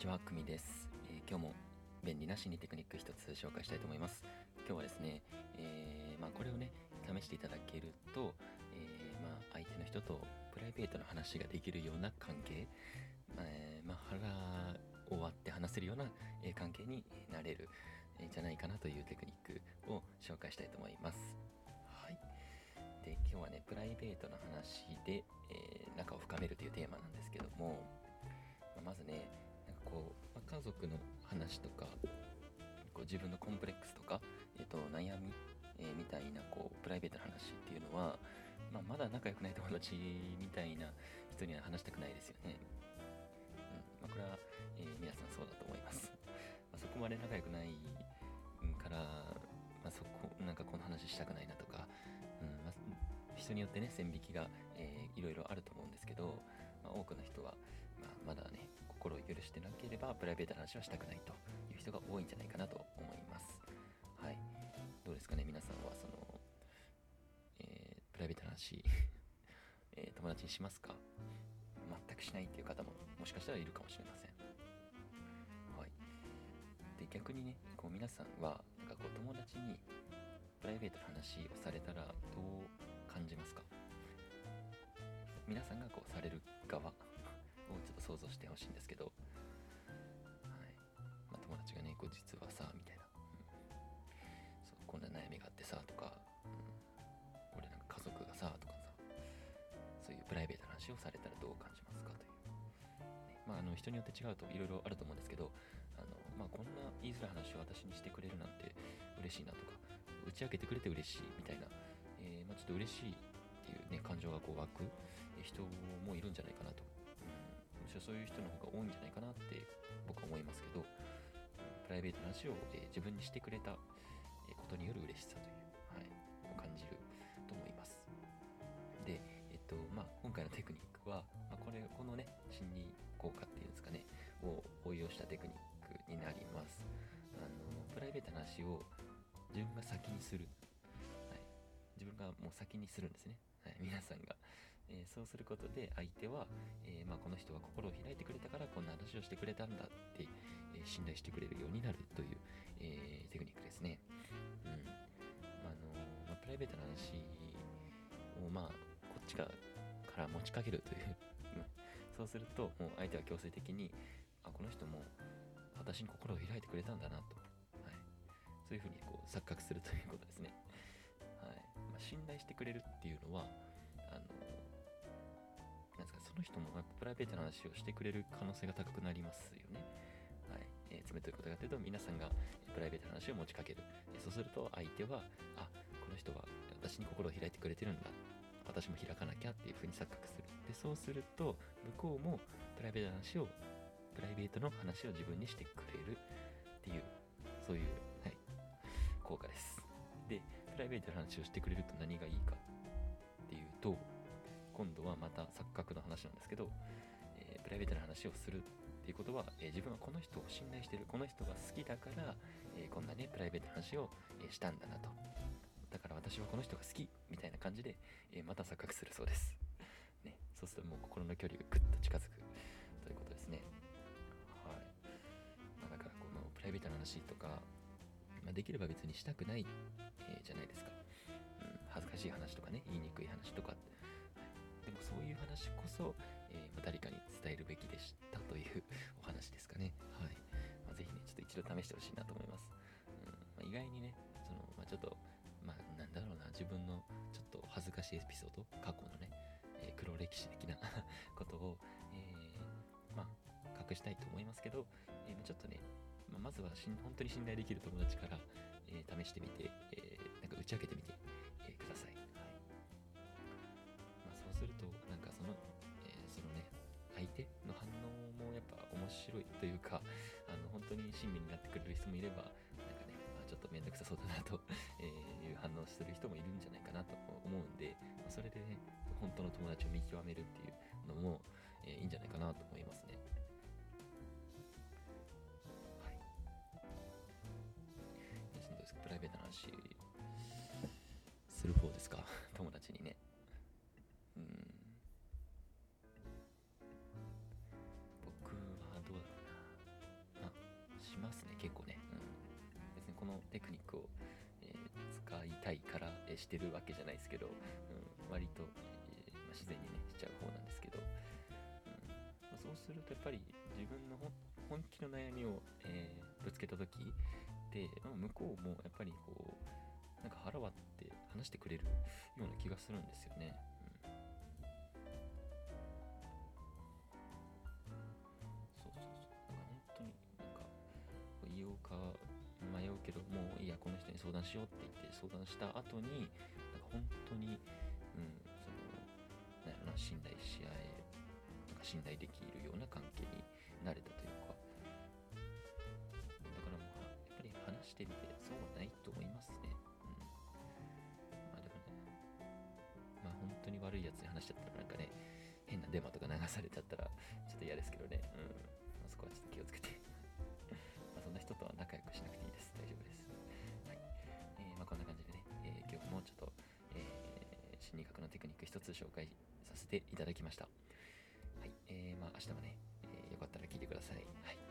ちは、くみです、えー今日も便利な心理テクニック一つ紹介したいと思います。今日はですね、えーまあ、これをね、試していただけると、えーまあ、相手の人とプライベートな話ができるような関係、えまあ、腹を割って話せるような、え関係になれる、えじゃないかなというテクニックを紹介したいと思います。はい。で、今日はね、プライベートな話で、えー仲を深めるというテーマなんですけども、まあまずねこう、まあ家族の話とかこう自分のコンプレックスとか、えっと悩み、えーみたいなこうプライベートな話っていうのは、まあ、まだ仲良くない友達みたいな人には話したくないですよね。うんまあ、これは、えー皆さんそうだと思います。まあ、そこまで仲良くないから、まあ、そこなんかこの話したくないなとか、うんまあ、人によってね線引きが、えーいろいろあると思うんですけど、まあ、多くの人は、まあ、まだね心を許してなければプライベートな話はしたくないという人が多いんじゃないかなと思います。はい。どうですかね皆さんはその、えープライベートな話、えー友達にしますか？全くしないっていう方ももしかしたらいるかもしれません。はい。で逆にねこう皆さんはなんかこう友達にプライベートな話をされたらどう感じますか？皆さんがこうされる側。想像してほしいんですけど、はい。まあ、友達がねこう実はさみたいな、うん。そうこんな悩みがあってさとか、うん、俺なんか家族がさとかさ。そういうプライベートな話をされたらどう感じますかという。ね。まあ、あの人によって違うといろいろあると思うんですけど。あの、まあ、こんな言いづらい話を私にしてくれるなんて嬉しいなとか。打ち明けてくれて嬉しいみたいな、えーまあ、ちょっと嬉しいっていうね感情がこう湧く人もいるんじゃないかなと、むしろそういう人の方が多いんじゃないかなって僕は思いますけどプライベートな話を、え自分にしてくれたことによる嬉しさという、はい、を感じると思います。で、えっとまあ、今回のテクニックは、まあ、これこのね心理効果っていうんですかねを応用したテクニックになります。あのプライベートな話を自分が先にする、はい、自分がもう先にするんですね、はい、皆さんが、えーそうすることで相手は、えーまあ、この人は心を開いてくれたからこんな話をしてくれたんだって、え信頼してくれるようになるという、えテクニックですね、うん。あのまあ、プライベートな話をまあこっちがから持ちかけるというそうするともう相手は強制的にあこの人も私に心を開いてくれたんだなと、はい、そういうふうにこう錯覚するということですね、はい。まあ、信頼してくれるっていうのはあのの人もやっぱプライベートな話をしてくれる可能性が高くなりますよね。はい。えーつまりどういうことかというと皆さんがプライベートな話を持ちかける。そうすると相手はあこの人は私に心を開いてくれてるんだ。私も開かなきゃっていうふうに錯覚する。でそうすると向こうもプライベートな話をプライベートの話を自分にしてくれる。っていうそういう、はい、効果です。でプライベートな話をしてくれると何がいいかっていうと今度はまた錯覚の話なんですけど、えープライベートな話をするっていうことは、えー自分はこの人を信頼してる。この人が好きだから、えーこんなねプライベートな話を、えしたんだなと。だから私はこの人が好きみたいな感じで、えまた錯覚するそうです、ね、そうするともう心の距離がぐっと近づくということですね。はい、まあ、だからこのプライベートな話とか、まあ、できれば別にしたくない、えじゃないですか、うん、恥ずかしい話とかね言いにくい話とかでもそういう話こそ、えー誰かに伝えるべきでしたというお話ですかね。はい。まあ、ぜひね、ちょっと一度試してほしいなと思います。うんまあ、意外にね、その、まあ、ちょっと、まあ、なんだろうな、自分のちょっと恥ずかしいエピソード、過去のね、えー黒歴史的な ことを、えーまあ、隠したいと思いますけど、えーちょっとね、まあ、まずはしん本当に信頼できる友達から、えー試してみて、当に親身になってくれる人もいればなんかね、まあ、ちょっと面倒くさそうだなと、えいう反応をする人もいるんじゃないかなと思うんで、まそれでね本当の友達を見極めるっていうのも、えいいんじゃないかなと思いますね。プライベートな話する方ですか？友達にね。してるわけじゃないですけど、うん、割と、えーまあ、自然にねしちゃう方なんですけど、うんまあ、そうするとやっぱり自分の本気の悩みを、えーぶつけた時って、まあ、向こうもやっぱりこうなんか腹割って話してくれるような気がするんですよね。うん、そうそうそう。だから本当になんか言おうか迷うけどもういいやこの人に相談しようって言って相談した後になんか本当に、うん、そのなんやろな信頼し合えなんか信頼できるような関係になれたというか。だからもうやっぱり話してみてそうはないと思いますね。うん、まあでもねまあ本当に悪いやつに話しちゃったらなんかね変なデマとか流されちゃったらちょっと嫌ですけどね、うん、そこはちょっと気をつけて。人とは仲良くしなくていいです。大丈夫です。はい。えーまあ、こんな感じでね、えー今日もちょっと、えー心理学のテクニック一つ紹介させていただきました。はい、えーまあ明日もね、えーよかったら聞いてください。